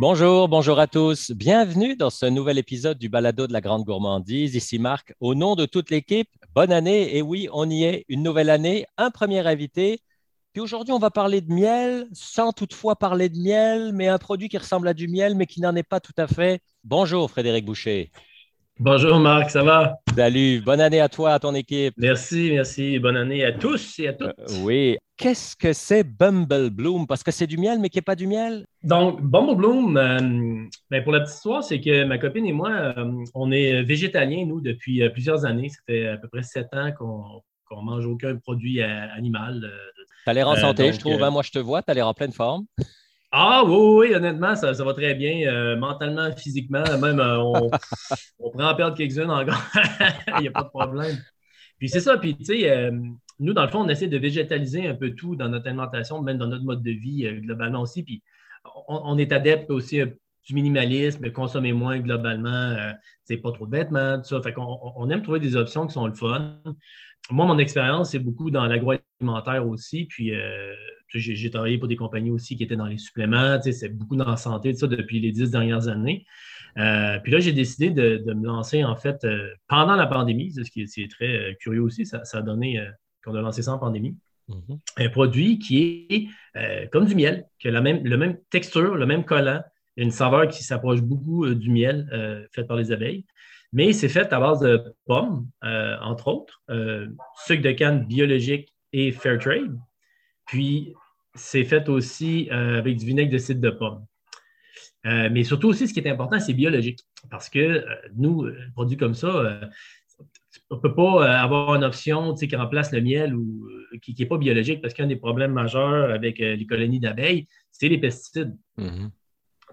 Bonjour, bonjour à tous. Bienvenue dans ce nouvel épisode du Balado de la Grande Gourmandise. Ici Marc. Au nom de toute l'équipe, bonne année. Et oui, on y est. Une nouvelle année, un premier invité. Puis aujourd'hui, on va parler de miel, sans toutefois parler de miel, mais un produit qui ressemble à du miel, mais qui n'en est pas tout à fait. Bonjour, Frédéric Boucher. Bonjour Marc, ça va? Salut, bonne année à toi, à ton équipe. Merci, merci. Bonne année à tous et à toutes. Euh, oui. Qu'est-ce que c'est Bumble Bloom? Parce que c'est du miel, mais qui n'est pas du miel? Donc, Bumble Bloom, euh, ben, pour la petite histoire, c'est que ma copine et moi, euh, on est végétaliens, nous, depuis plusieurs années. Ça fait à peu près sept ans qu'on ne mange aucun produit animal. Tu as l'air en santé, je trouve. Hein? Moi, je te vois, tu as l'air en pleine forme. Ah oui, oui, honnêtement, ça, va très bien, euh, mentalement, physiquement, même euh, on, on prend en perdre quelques-unes encore, il n'y a pas de problème. Puis c'est ça, puis tu sais, euh, nous, dans le fond, on essaie de végétaliser un peu tout dans notre alimentation, même dans notre mode de vie globalement aussi, puis on, est adepte aussi du minimalisme, consommer moins globalement, c'est pas trop de vêtements, tout ça, fait qu'on on aime trouver des options qui sont le fun. Moi, mon expérience, c'est beaucoup dans l'agroalimentaire aussi, puis j'ai travaillé pour des compagnies aussi qui étaient dans les suppléments. C'est beaucoup dans la santé, ça, depuis les dix dernières années. Euh, puis là, j'ai décidé de, me lancer, en fait, euh, pendant la pandémie, ce qui est, très euh, curieux aussi, ça, a donné qu'on a lancé ça en pandémie. Mm-hmm. Un produit qui est comme du miel, qui a la même, le même texture, le même collant, une saveur qui s'approche beaucoup du miel fait par les abeilles. Mais c'est fait à base de pommes, entre autres, sucre de canne biologique et fair trade. Puis, c'est fait aussi euh, avec du vinaigre de cidre de pomme. Euh, mais surtout aussi, ce qui est important, c'est biologique. Parce que euh, nous, un produit comme ça, on ne peut pas avoir une option qui remplace le miel ou qui n'est pas biologique parce qu'un des problèmes majeurs avec les colonies d'abeilles, c'est les pesticides. Mm-hmm.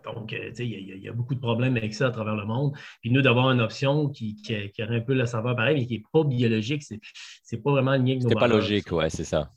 Donc, il y, a beaucoup de problèmes avec ça à travers le monde. Puis nous, d'avoir une option qui, qui, aurait un peu la saveur pareil, mais qui n'est pas biologique, c'est n'est pas vraiment lié avec nos C'est pas logique, ouais, c'est ça.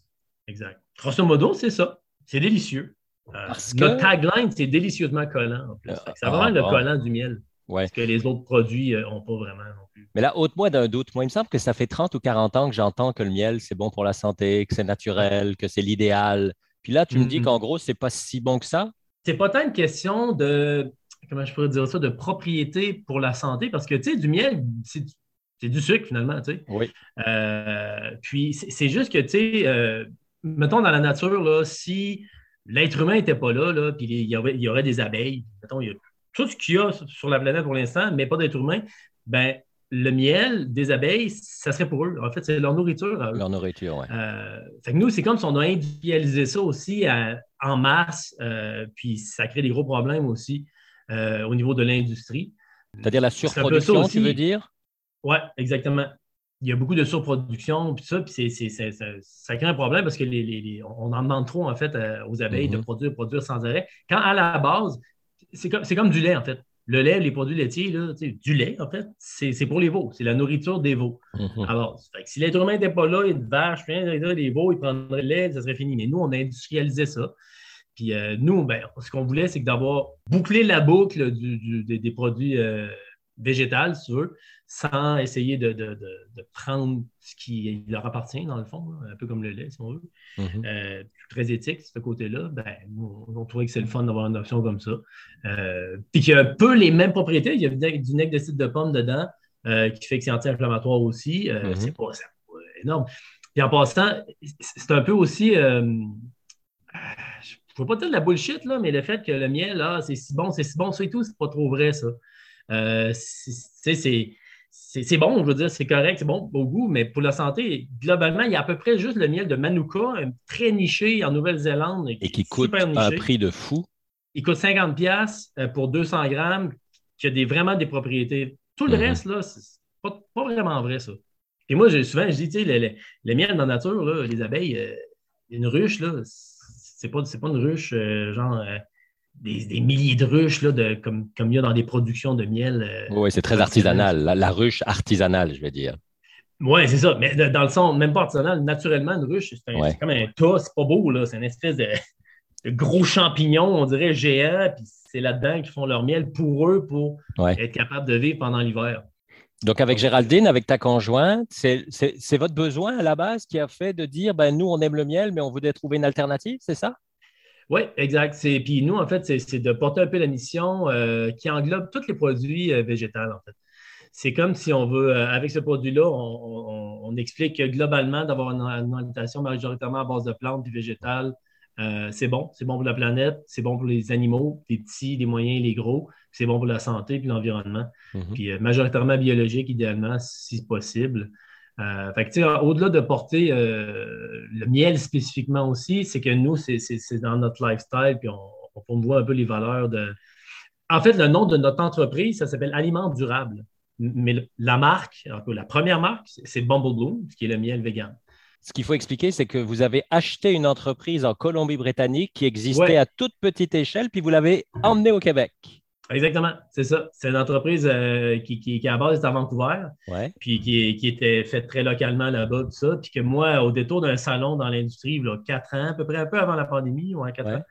Exact. Grosso modo, c'est ça. C'est délicieux. Euh, notre tagline, c'est délicieusement collant en plus. ça ah, vraiment le collant du miel. Ouais. Ce que les autres produits n'ont euh, pas vraiment non plus. Mais là, ôte-moi d'un doute. Moi, il me semble que ça fait 30 ou 40 ans que j'entends que le miel, c'est bon pour la santé, que c'est naturel, que c'est l'idéal. Puis là, tu me dis qu'en gros, c'est pas si bon que ça? C'est pas tant une question de, comment je pourrais dire ça, de propriété pour la santé, parce que, tu sais, du miel, c'est du sucre finalement, tu sais. Oui. Euh, puis c'est juste que, tu sais, mettons, dans la nature, là, si l'être humain n'était pas là, là puis il y, aurait, il y aurait des abeilles, mettons, il y a tout ce qu'il y a sur la planète pour l'instant, mais pas d'être humain, ben le miel des abeilles, ça serait pour eux. En fait, c'est leur nourriture. Leur nourriture, oui. Euh, fait que nous, c'est comme si on a industrialisé ça aussi en masse, euh, puis ça crée des gros problèmes aussi euh, au niveau de l'industrie. C'est-à-dire la surproduction, tu veux dire? Oui, exactement il y a beaucoup de surproduction, puis ça, puis ça crée un problème parce que les, on en demande trop, en fait, euh, aux abeilles de mm-hmm. produire, produire sans arrêt. Quand à la base, c'est comme, comme du lait, en fait. Le lait, les produits laitiers, là, du lait, en fait, c'est pour les veaux. C'est la nourriture des veaux. Mm-hmm. Alors, si l'être humain n'était pas là, une vache, des veaux, ils prendraient le lait, ça serait fini. Mais nous, on a industrialisé ça. Puis euh, nous, ben, ce qu'on voulait, c'est d'avoir bouclé la boucle des, produits euh, végétales, si tu veux, sans essayer de, prendre ce qui leur appartient, dans le fond, un peu comme le lait, si on veut. Mm-hmm. Euh, très éthique, ce côté-là. Ben, on, trouvait que c'est le fun d'avoir une option comme ça. Euh, puis qu'il y a un peu les mêmes propriétés. Il y a du nec de cidre de pomme dedans, euh, qui fait que c'est anti-inflammatoire aussi. Mm-hmm. C'est pas, énorme. Puis en passant, c'est un peu aussi. je ne veux pas dire de la bullshit, là, mais le fait que le miel, là, c'est si bon, c'est si bon, ça et tout, c'est pas trop vrai, ça. C'est c'est bon, je veux dire, c'est correct, c'est bon au goût, mais pour la santé, globalement, il y a à peu près juste le miel de Manuka, très niché en Nouvelle-Zélande. Et qui coûte un prix de fou. Il coûte 50$ euh, pour 200 grammes, qui a des, vraiment des propriétés. Tout le mhm. reste, là, c'est pas, vraiment vrai, ça. Et moi, souvent, je dis, tu sais, le, miel dans la nature, les abeilles, euh, une ruche, là, c'est pas, pas une ruche euh, genre des, milliers de ruches, là, de, comme, comme il y a dans des productions de miel. Euh, oui, c'est très artisanal, la, ruche artisanale, je vais dire. Oui, c'est ça. Mais dans le sens, même pas artisanal, naturellement, une ruche, c'est comme un tas, c'est pas beau, là. C'est une espèce de, gros champignon, on dirait géant, puis c'est là-dedans qu'ils font leur miel pour eux, pour être capables de vivre pendant l'hiver. Donc, avec Géraldine, avec ta conjointe, c'est votre besoin à la base qui a fait de dire ben, nous, on aime le miel, mais on voudrait trouver une alternative, c'est ça? Oui, exact. Puis nous, en fait, c'est de porter un peu la mission euh, qui englobe tous les produits euh, végétaux, en fait. C'est comme si on veut, euh, avec ce produit-là, on, explique que globalement, d'avoir une, alimentation majoritairement à base de plantes et végétales, c'est bon. C'est bon pour la planète, c'est bon pour les animaux, les petits, les moyens, les gros. C'est bon pour la santé et l'environnement. Mm-hmm. Puis majoritairement biologique, idéalement, si possible. Euh, au-delà de porter euh, le miel spécifiquement aussi, c'est que nous, c'est dans notre lifestyle, puis on, on, voit un peu les valeurs de. En fait, le nom de notre entreprise, ça s'appelle Aliments Durables. Mais la marque, la première marque, c'est Bumble Bloom, qui est le miel vegan. Ce qu'il faut expliquer, c'est que vous avez acheté une entreprise en Colombie-Britannique qui existait à toute petite échelle, puis vous l'avez emmenée au Québec. Exactement, c'est ça. C'est une entreprise euh, qui, qui, qui, à base est à Vancouver, puis qui, qui, était faite très localement là-bas, tout ça. Puis que moi, au détour d'un salon dans l'industrie, quatre ans, à peu près un peu avant la pandémie, ouais, quatre ans,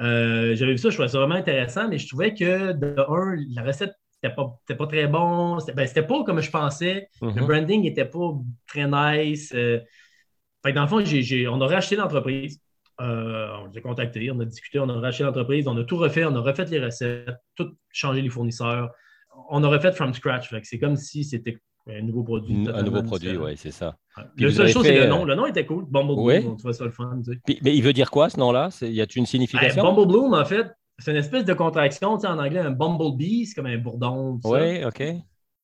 euh, j'avais vu ça, je trouvais ça vraiment intéressant, mais je trouvais que de un, la recette n'était pas, pas, très bon. C'était ben, pas comme je pensais. Le mm-hmm. branding n'était pas très nice. Euh. fait que dans le fond, on aurait acheté l'entreprise. Euh, on les a contactés, on a discuté, on a racheté l'entreprise, on a tout refait, on a refait les recettes, tout changé les fournisseurs. On a refait from scratch. C'est comme si c'était un nouveau produit. Un nouveau produit, oui, c'est ça. La seule chose, c'est le nom. Le nom était cool. Bumble Bloom, tu vois ça le fun. mais il veut dire quoi, ce nom-là? Y a-t-il une signification? Bumble Bloom, en fait, c'est une espèce de contraction. en anglais, un bumblebee, c'est comme un bourdon. Oui, OK.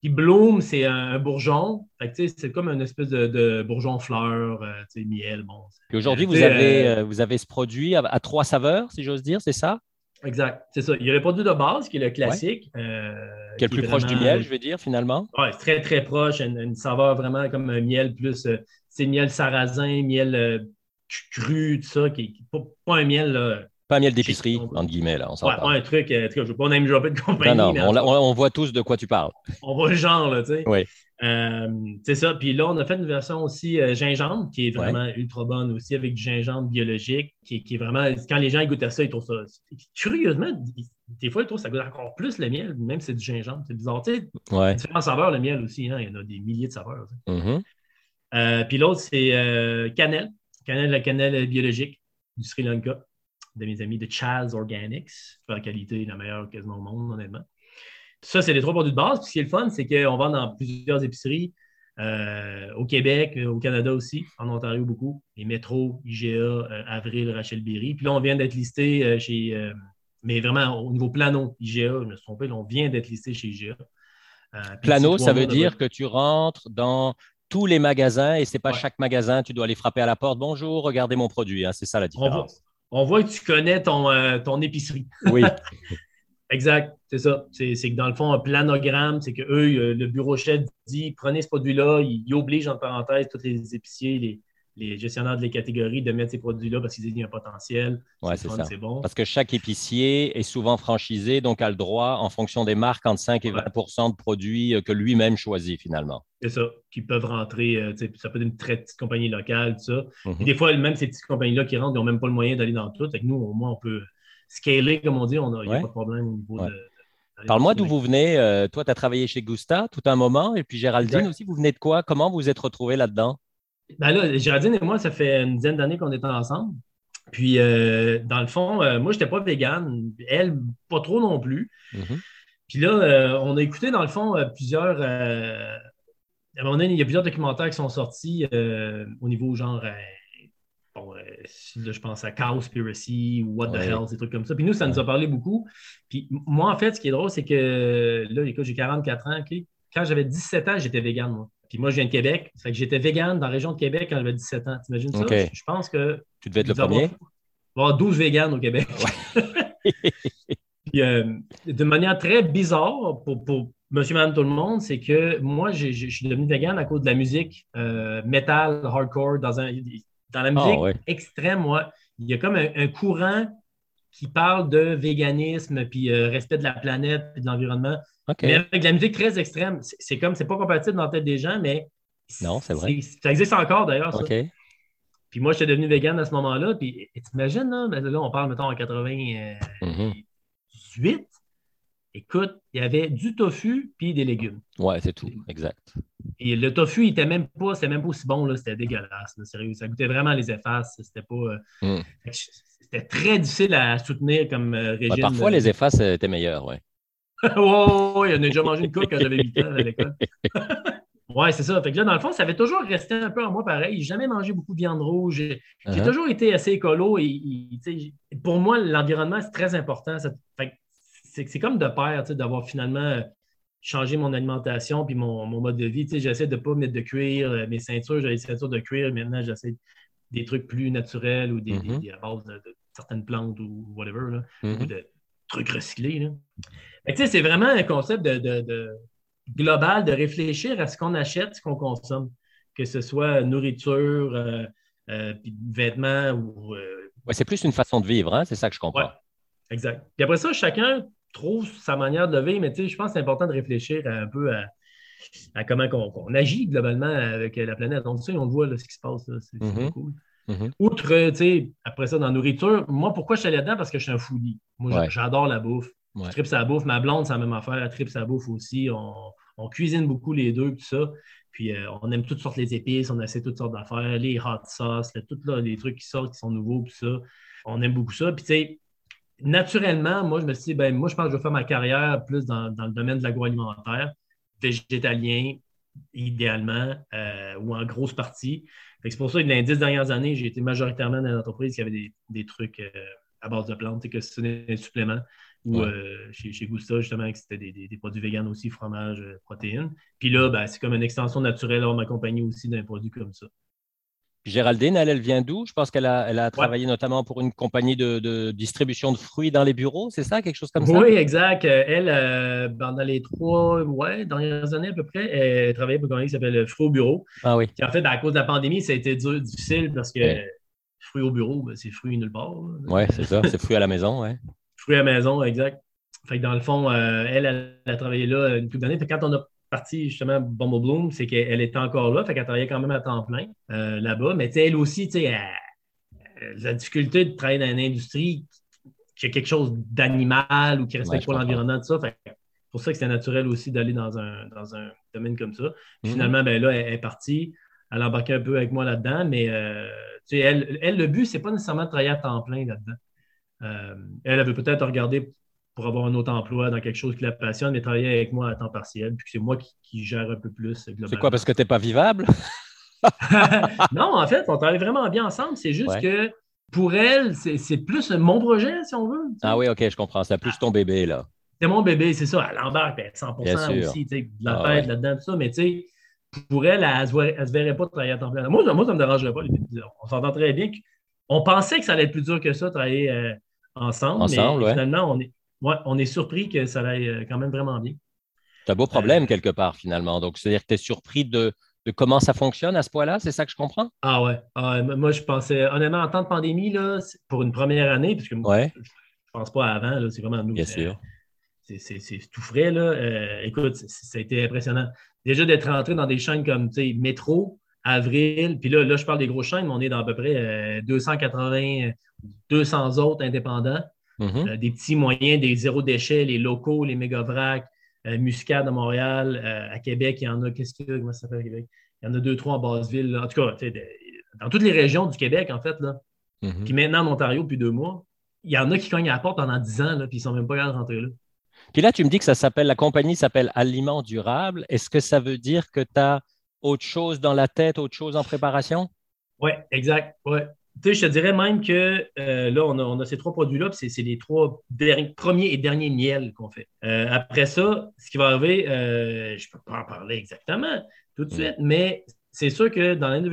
Puis bloom, c'est un, bourgeon. c'est comme une espèce de, bourgeon fleur, euh, miel. Bon. Puis aujourd'hui, vous, avez, euh, euh, vous avez ce produit à, trois saveurs, si j'ose dire, c'est ça? Exact, c'est ça. Il y a le produit de base qui est le classique. qui est le plus proche du miel, je veux dire, finalement. Oui, c'est très, très proche. Une, saveur vraiment comme un miel plus. c'est miel sarrasin, miel cru, tout ça, qui n'est pas, un miel pas miel d'épicerie, entre guillemets, là, on ouais, pas un truc, euh, je ne veux pas name dropper de compagnie. Non, non, on, voit tous de quoi tu parles. On voit le genre, là, tu sais. Oui. Euh, c'est ça. Puis là, on a fait une version aussi euh, gingembre, qui est vraiment ultra bonne aussi, avec du gingembre biologique, qui, qui, est vraiment, quand les gens goûtent à ça, ils trouvent ça. Curieusement, des fois, ils trouvent que ça goûte encore plus le miel, même si c'est du gingembre. C'est bizarre. Tu sais, ouais. différents saveurs, le miel aussi, hein, il y en a des milliers de saveurs. Mm-hmm. puis l'autre, c'est cannelle. Cannelle, la cannelle biologique du Sri Lanka de mes amis de Chaz Organics. La qualité la meilleure quasiment au monde, honnêtement. Ça, c'est les trois produits de base. Puis ce qui est le fun, c'est qu'on vend dans plusieurs épiceries. Euh, au Québec, au Canada aussi, en Ontario beaucoup, les métros, IGA, euh, Avril, Rachel Berry. Puis là, on vient d'être listé euh, chez, mais vraiment au niveau plano, IGA, je me suis trompé, là, on vient d'être listé chez IGA. plano, ça veut dire que tu rentres dans tous les magasins et ce n'est pas chaque magasin, tu dois aller frapper à la porte. Bonjour, regardez mon produit. Hein, c'est ça la différence on voit que tu connais ton, euh, ton épicerie. Oui. exact, c'est ça. C'est que dans le fond, un planogramme, c'est que eux, le bureau chef dit prenez ce produit-là, il, oblige en parenthèse tous les épiciers, les, les gestionnaires des catégories de mettre ces produits-là parce qu'ils disent qu'il y a un potentiel. Oui, c'est ça. Bon. Parce que chaque épicier est souvent franchisé, donc a le droit, en fonction des marques, entre 5 et 20% de produits euh, que lui-même choisit finalement. C'est ça, qui peuvent rentrer, euh, ça peut être une très petite compagnie locale, tout ça. Et mhm. des fois, même ces petites compagnies-là qui rentrent, ils n'ont même pas le moyen d'aller dans tout. Fait nous, au moins, on peut scaler, comme on dit, il n'y a pas de problème au niveau de. Parle-moi d'où vous venez. Euh, toi, tu as travaillé chez Gusta tout un moment, et puis Géraldine aussi, vous venez de quoi? Comment vous vous êtes retrouvés là-dedans? Ben là, Géraldine et moi, ça fait une dizaine d'années qu'on est ensemble. Puis, euh, dans le fond, euh, moi, je n'étais pas végane. Elle, pas trop non plus. Mm-hmm. Puis là, euh, on a écouté, dans le fond, plusieurs. à un moment donné, il y a plusieurs documentaires qui sont sortis au niveau genre. bon, là, je pense à Cowspiracy ou What the Hell, ces trucs comme ça. Puis nous, ça nous a parlé beaucoup. Puis moi, en fait, ce qui est drôle, c'est que là, écoute, j'ai 44 ans. Quand j'avais 17 ans, j'étais végane, moi. Puis moi, je viens de Québec. Ça fait que j'étais vegan dans la région de Québec quand j'avais 17 ans. T'imagines ça? Je, pense que. Tu devais être le premier? Avoir 12 véganes au Québec. Puis, euh, de manière très bizarre pour, pour monsieur, madame, tout le monde, c'est que moi, je suis devenu vegan à cause de la musique euh, metal, hardcore. Dans, un, dans la musique ah, extrême, moi, il y a comme un, courant qui parle de véganisme, puis euh, respect de la planète, puis de l'environnement. Mais avec la musique très extrême, c'est comme, c'est pas compatible dans la tête des gens, mais. Non, c'est vrai. Ça existe encore d'ailleurs. Puis moi, j'étais devenu vegan à ce moment-là. Puis t'imagines, là, ben, là, on parle, mettons, en 98. Écoute, il y avait du tofu puis des légumes. Ouais, c'est tout, exact. Et le tofu, il était même pas, c'était même pas aussi bon, c'était dégueulasse, sérieux. Ça goûtait vraiment les effaces. C'était pas. Euh, hmm. C'était très difficile à soutenir comme euh, régime. parfois, les effaces étaient meilleures, ouais. oh, il en a déjà mangé une coupe quand j'avais 8 ans à l'école. Oui, c'est ça. Fait que là, dans le fond, ça avait toujours resté un peu en moi pareil. J'ai jamais mangé beaucoup de viande rouge. J'ai uh-huh. toujours été assez écolo. Et, pour moi, l'environnement, c'est très important. C'est comme de pair d'avoir finalement changé mon alimentation puis mon, mode de vie. J'essaie de ne pas mettre de cuir. Euh, mes ceintures, j'avais des ceintures de cuir. Maintenant, j'essaie des trucs plus naturels ou des, mm-hmm. à base de, certaines plantes ou whatever, ou mm-hmm. de trucs recyclés. C'est vraiment un concept de global de réfléchir à ce qu'on achète, ce qu'on consomme, que ce soit nourriture, euh, euh, vêtements ou. Euh, c'est plus une façon de vivre, hein? c'est ça que je comprends. exact. Puis après ça, chacun trouve sa manière de vivre, mais je pense que c'est important de réfléchir un peu à, comment on, agit globalement avec la planète. Donc, ça, on voit ce qui se passe. C'est mm-hmm. cool. Mm-hmm. Outre, tu sais, après ça, dans la nourriture, moi, pourquoi je suis allé là-dedans? Parce que je suis un foodie. Moi, j'adore la bouffe. Je tripe sa bouffe. Ma blonde, c'est la même affaire. Elle tripe sa bouffe aussi. On, cuisine beaucoup les deux, tout ça. Puis euh, on aime toutes sortes les épices, on essaie toutes sortes d'affaires, les hot sauce, tous les trucs qui sortent, qui sont nouveaux, tout ça. On aime beaucoup ça. Puis tu sais, naturellement, moi, je me suis dit, ben, moi, je pense que je vais faire ma carrière plus dans, le domaine de l'agroalimentaire, végétalien, idéalement, euh, ou en grosse partie. C'est pour ça que dans les dix dernières années, j'ai été majoritairement dans des entreprises qui avaient des, trucs euh, à base de plantes, que ce sont des suppléments ou euh, chez, chez, Gusta, justement, que c'était des, produits véganes aussi, fromage, protéines. Puis là, ben, c'est comme une extension naturelle à m'accompagner aussi d'un produit comme ça. Géraldine, elle, elle vient d'où? Je pense qu'elle a, elle a travaillé notamment pour une compagnie de, distribution de fruits dans les bureaux, c'est ça? Quelque chose comme ça? Oui, exact. Elle, euh, pendant les trois ouais, dernières années à peu près, elle travaillait pour une compagnie qui s'appelle Fruits au bureau. Ah oui. en fait, ben, à cause de la pandémie, ça a été dur, difficile parce que fruits au bureau, ben, c'est fruits nulle part. Oui, c'est ça. C'est fruits à la maison, oui fruits à la maison, exact. Fait que dans le fond, euh, elle, elle, a travaillé là une couple d'années. Quand on a parti justement Bombo Bloom, c'est qu'elle était encore là. Fait qu'elle travaillait quand même à temps plein euh, là-bas. Mais elle aussi, tu sais, la difficulté de travailler dans une industrie qui a quelque chose d'animal ou qui respecte pas l'environnement, tout ça. Fait pour ça que c'est naturel aussi d'aller dans un, dans un domaine comme ça. Mhm. Finalement, ben là, elle, est partie. Elle a embarqué un peu avec moi là-dedans, mais euh, elle, elle, le but, c'est pas nécessairement de travailler à temps plein là-dedans. Euh, elle avait peut-être regardé pour avoir un autre emploi dans quelque chose qui la passionne, mais travailler avec moi à temps partiel, puis c'est moi qui, gère un peu plus C'est quoi, parce que tu n'es pas vivable? non, en fait, on travaille vraiment bien ensemble. C'est juste que pour elle, c'est plus mon projet, si on veut. Ah oui, OK, je comprends. C'est plus ton bébé, là. C'est mon bébé, c'est ça. Elle embarque 100% aussi, de la ah, là-dedans, tout ça. Mais tu sais, pour elle, elle ne se, verrait pas travailler à temps plein. Moi, moi ça ne me dérangerait pas. On s'entend très bien. On pensait que ça allait être plus dur que ça, travailler euh, ensemble. mais finalement, on est, on est surpris que ça aille euh, quand même vraiment bien. C'est un beau problème euh, quelque part, finalement. Donc, c'est-à-dire que tu es surpris de, comment ça fonctionne à ce point-là, c'est ça que je comprends? Ah ouais. Ah, moi, je pensais, honnêtement, en temps de pandémie, là, pour une première année, parce que moi, je ne pense pas avant, c'est vraiment nous. Bien sûr. C'est tout frais. Là. Euh, écoute, ça a été impressionnant. Déjà d'être rentré dans des chaînes comme Métro, Avril, puis là, là, je parle des grosses chaînes, mais on est dans à peu près 280, 200 autres indépendants. Mm-hmm. Euh, des petits moyens, des zéro déchets, les locaux, les méga vracs, euh, Muscade à Montréal, euh, à Québec, il y en a, qu'est-ce que comment ça s'appelle à Québec? Il y en a deux, trois en Basseville. En tout cas, dans toutes les régions du Québec, en fait, là. Mm-hmm. Puis maintenant en Ontario, depuis deux mois, il y en a qui cognent à la porte pendant dix ans, là, puis ils ne sont même pas capables de rentrer là. Puis là, tu me dis que ça s'appelle, la compagnie s'appelle Aliments Durables. Est-ce que ça veut dire que tu as autre chose dans la tête, autre chose en préparation? Oui, exact. Ouais je te dirais même que euh, là, on a, ces trois produits-là, c'est les trois premiers et derniers miels qu'on fait. Euh, après ça, ce qui va arriver, euh, je ne peux pas en parler exactement tout de mm. suite, mais c'est sûr que dans l'année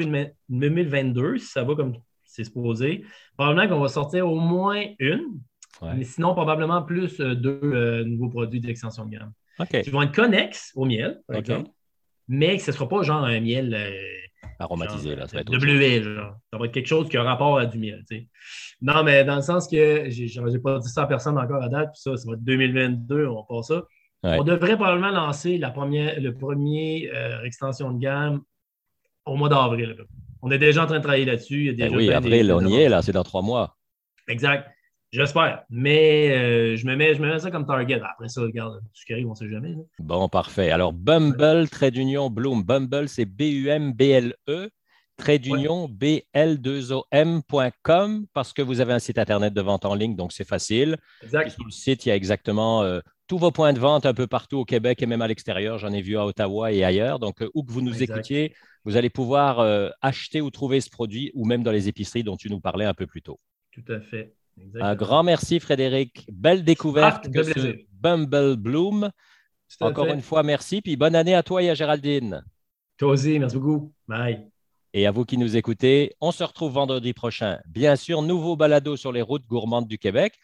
2022, si ça va comme c'est supposé, probablement qu'on va sortir au moins une, mais sinon probablement plus deux nouveaux produits d'extension de gamme. Qui vont être connexes au miel, mais que ce ne sera pas genre un miel aromatisé. Là, ça va être genre. Ça va être quelque chose qui a rapport à du miel. Non, mais dans le sens que j'ai pas dit ça à personne encore à date, puis ça, ça va être 2022, on passe ça. On devrait probablement lancer la première, le premier euh, extension de gamme au mois d'avril. On est déjà en train de travailler là-dessus. Ben oui, avril, on y est, là, c'est dans trois mois. Exact. J'espère. Mais euh, je, me mets, je me mets ça comme target. Après ça, regarde, ce qui arrive, on ne sait jamais. Bon, parfait. Alors, Bumble, trait d'union, Bloom. Bumble, c'est B-U-M-B-L-E, trait d'union, B-L-2-O-M.com, parce que vous avez un site Internet de vente en ligne, donc c'est facile. Exact. sur le site, il y a exactement euh, tous vos points de vente un peu partout au Québec et même à l'extérieur. J'en ai vu à Ottawa et ailleurs. Donc, euh, où que vous nous écoutiez, vous allez pouvoir acheter ou trouver ce produit ou même dans les épiceries dont tu nous parlais un peu plus tôt. Tout à fait. Un grand merci, Frédéric. Belle découverte ah, ce Bumble Bloom. Encore une fois, merci. Puis bonne année à toi et à Géraldine. Toi aussi, merci beaucoup. Bye. Et à vous qui nous écoutez, on se retrouve vendredi prochain. Bien sûr, nouveau balado sur les routes gourmandes du Québec.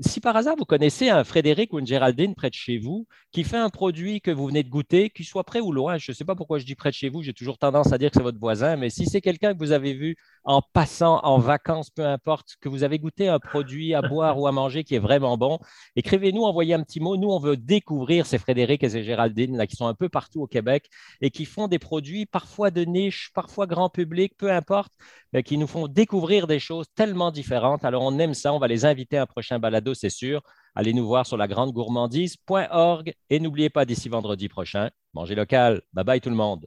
Si par hasard vous connaissez un Frédéric ou une Géraldine près de chez vous qui fait un produit que vous venez de goûter, qu'il soit près ou loin, je ne sais pas pourquoi je dis près de chez vous, j'ai toujours tendance à dire que c'est votre voisin, mais si c'est quelqu'un que vous avez vu en passant, en vacances, peu importe, que vous avez goûté un produit à boire ou à manger qui est vraiment bon, écrivez-nous, envoyez un petit mot. Nous, on veut découvrir ces Frédéric et ces Géraldine là, qui sont un peu partout au Québec et qui font des produits parfois de niche, parfois grand public, peu importe, mais qui nous font découvrir des choses tellement différentes. Alors, on aime ça. On va les inviter à un prochain c'est sûr. Allez nous voir sur lagrandegourmandise.org et n'oubliez pas d'ici vendredi prochain, mangez local. Bye bye tout le monde.